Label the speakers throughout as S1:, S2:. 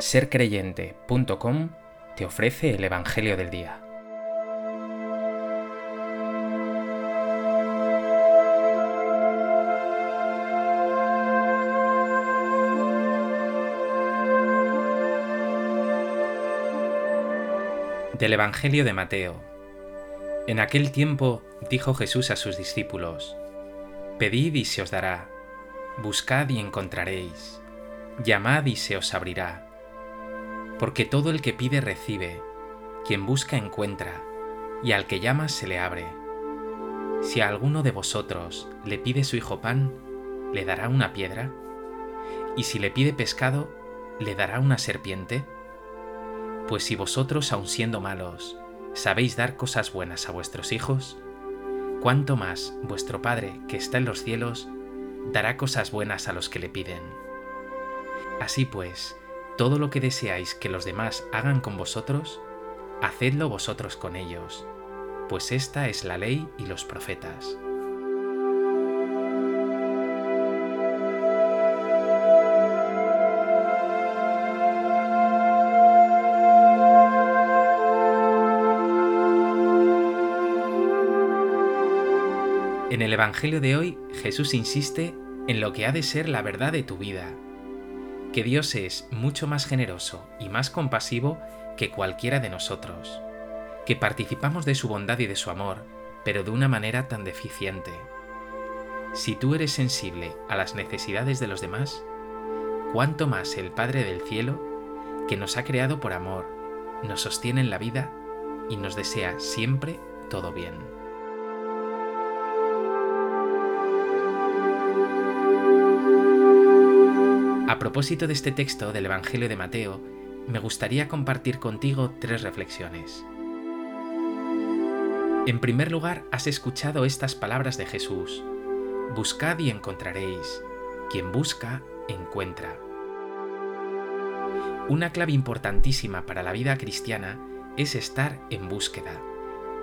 S1: sercreyente.com te ofrece el Evangelio del Día. Del Evangelio de Mateo. En aquel tiempo dijo Jesús a sus discípulos, Pedid y se os dará, buscad y encontraréis, llamad y se os abrirá porque todo el que pide recibe, quien busca encuentra, y al que llama se le abre. Si a alguno de vosotros le pide su hijo pan, ¿le dará una piedra? ¿Y si le pide pescado, le dará una serpiente? Pues si vosotros, aun siendo malos, sabéis dar cosas buenas a vuestros hijos, cuánto más vuestro Padre que está en los cielos dará cosas buenas a los que le piden. Así pues, todo lo que deseáis que los demás hagan con vosotros, hacedlo vosotros con ellos, pues esta es la ley y los profetas. En el Evangelio de hoy, Jesús insiste en lo que ha de ser la verdad de tu vida, que Dios es mucho más generoso y más compasivo que cualquiera de nosotros, que participamos de su bondad y de su amor, pero de una manera tan deficiente. Si tú eres sensible a las necesidades de los demás, cuánto más el Padre del Cielo, que nos ha creado por amor, nos sostiene en la vida y nos desea siempre todo bien. Propósito de este texto del Evangelio de Mateo, me gustaría compartir contigo tres reflexiones. En primer lugar, has escuchado estas palabras de Jesús. Buscad y encontraréis. Quien busca, encuentra. Una clave importantísima para la vida cristiana es estar en búsqueda.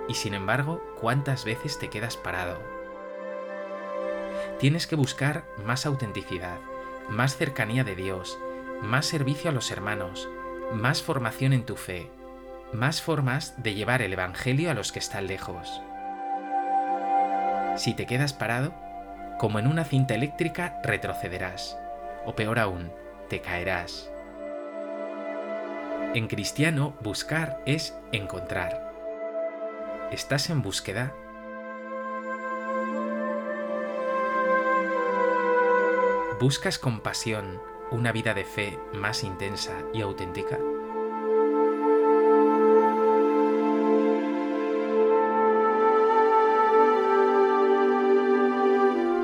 S1: Y sin embargo, ¿cuántas veces te quedas parado? Tienes que buscar más autenticidad, más cercanía de Dios, más servicio a los hermanos, más formación en tu fe, más formas de llevar el Evangelio a los que están lejos. Si te quedas parado, como en una cinta eléctrica, retrocederás, o peor aún, te caerás. En cristiano, buscar es encontrar. ¿Estás en búsqueda? ¿Buscas con pasión una vida de fe más intensa y auténtica?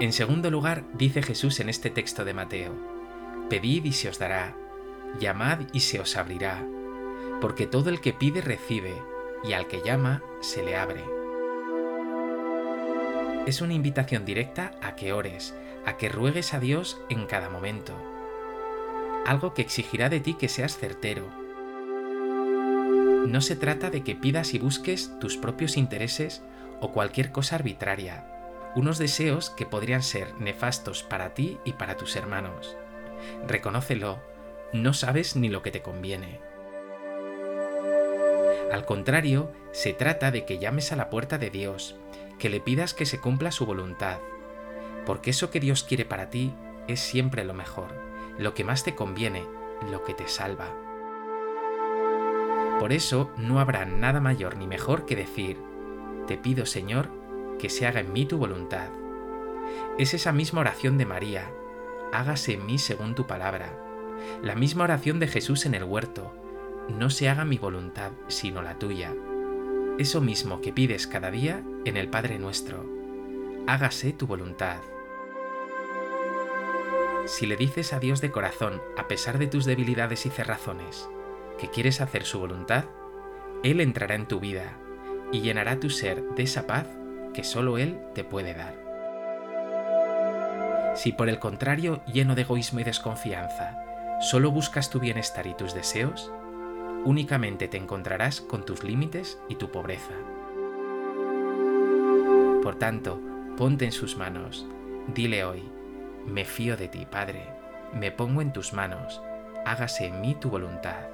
S1: En segundo lugar, dice Jesús en este texto de Mateo, Pedid y se os dará, llamad y se os abrirá, porque todo el que pide recibe, y al que llama se le abre. Es una invitación directa a que ores, a que ruegues a Dios en cada momento. Algo que exigirá de ti que seas certero. No se trata de que pidas y busques tus propios intereses o cualquier cosa arbitraria, unos deseos que podrían ser nefastos para ti y para tus hermanos. Reconócelo, no sabes ni lo que te conviene. Al contrario, se trata de que llames a la puerta de Dios, que le pidas que se cumpla su voluntad, porque eso que Dios quiere para ti es siempre lo mejor, lo que más te conviene, lo que te salva. Por eso no habrá nada mayor ni mejor que decir, te pido Señor, que se haga en mí tu voluntad. Es esa misma oración de María, hágase en mí según tu palabra, la misma oración de Jesús en el huerto, no se haga mi voluntad, sino la tuya. Eso mismo que pides cada día en el Padre nuestro, hágase tu voluntad. Si le dices a Dios de corazón, a pesar de tus debilidades y cerrazones, que quieres hacer su voluntad, Él entrará en tu vida y llenará tu ser de esa paz que solo Él te puede dar. Si por el contrario, lleno de egoísmo y desconfianza, solo buscas tu bienestar y tus deseos, únicamente te encontrarás con tus límites y tu pobreza. Por tanto, ponte en sus manos, dile hoy, me fío de ti, Padre, me pongo en tus manos, hágase en mí tu voluntad.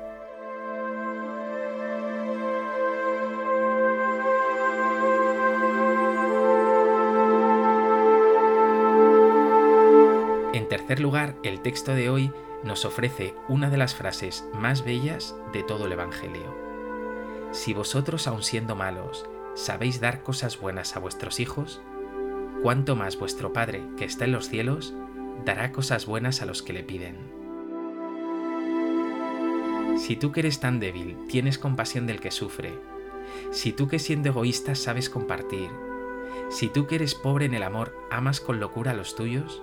S1: En tercer lugar, el texto de hoy nos ofrece una de las frases más bellas de todo el Evangelio. Si vosotros, aun siendo malos, sabéis dar cosas buenas a vuestros hijos, cuánto más vuestro Padre, que está en los cielos, dará cosas buenas a los que le piden. Si tú que eres tan débil tienes compasión del que sufre, si tú que siendo egoísta sabes compartir, si tú que eres pobre en el amor amas con locura a los tuyos,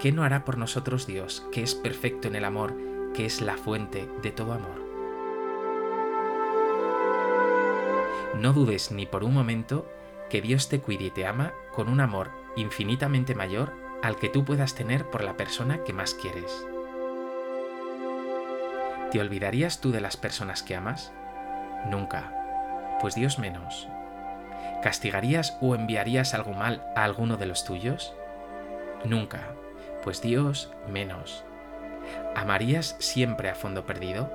S1: ¿qué no hará por nosotros Dios, que es perfecto en el amor, que es la fuente de todo amor? No dudes ni por un momento que Dios te cuide y te ama con un amor infinitamente mayor al que tú puedas tener por la persona que más quieres. ¿Te olvidarías tú de las personas que amas? Nunca, pues Dios menos. ¿Castigarías o enviarías algo mal a alguno de los tuyos? Nunca, pues Dios menos. ¿Amarías siempre a fondo perdido?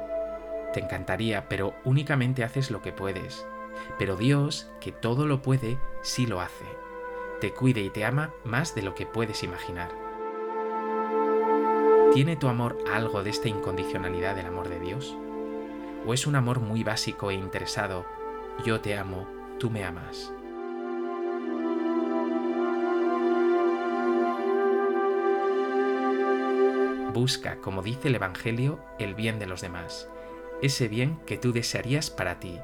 S1: Te encantaría, pero únicamente haces lo que puedes. Pero Dios, que todo lo puede, sí lo hace. Te cuide y te ama más de lo que puedes imaginar. ¿Tiene tu amor algo de esta incondicionalidad del amor de Dios? ¿O es un amor muy básico e interesado? Yo te amo, tú me amas. Busca, como dice el Evangelio, el bien de los demás, ese bien que tú desearías para ti,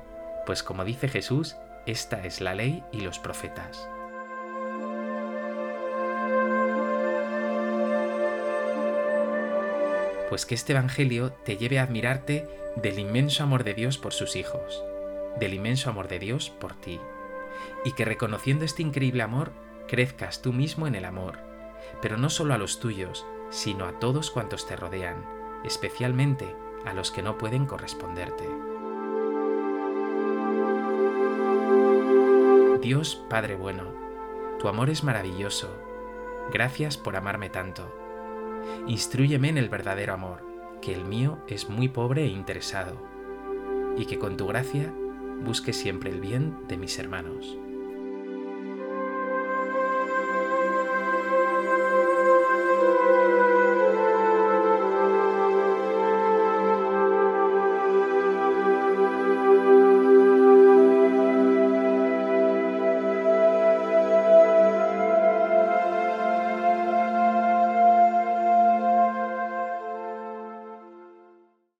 S1: pues como dice Jesús, esta es la ley y los profetas. Pues que este Evangelio te lleve a admirarte del inmenso amor de Dios por sus hijos, del inmenso amor de Dios por ti, y que reconociendo este increíble amor, crezcas tú mismo en el amor, pero no solo a los tuyos, sino a todos cuantos te rodean, especialmente a los que no pueden corresponderte. Dios Padre bueno, tu amor es maravilloso. Gracias por amarme tanto. Instrúyeme en el verdadero amor, que el mío es muy pobre e interesado, y que con tu gracia busque siempre el bien de mis hermanos.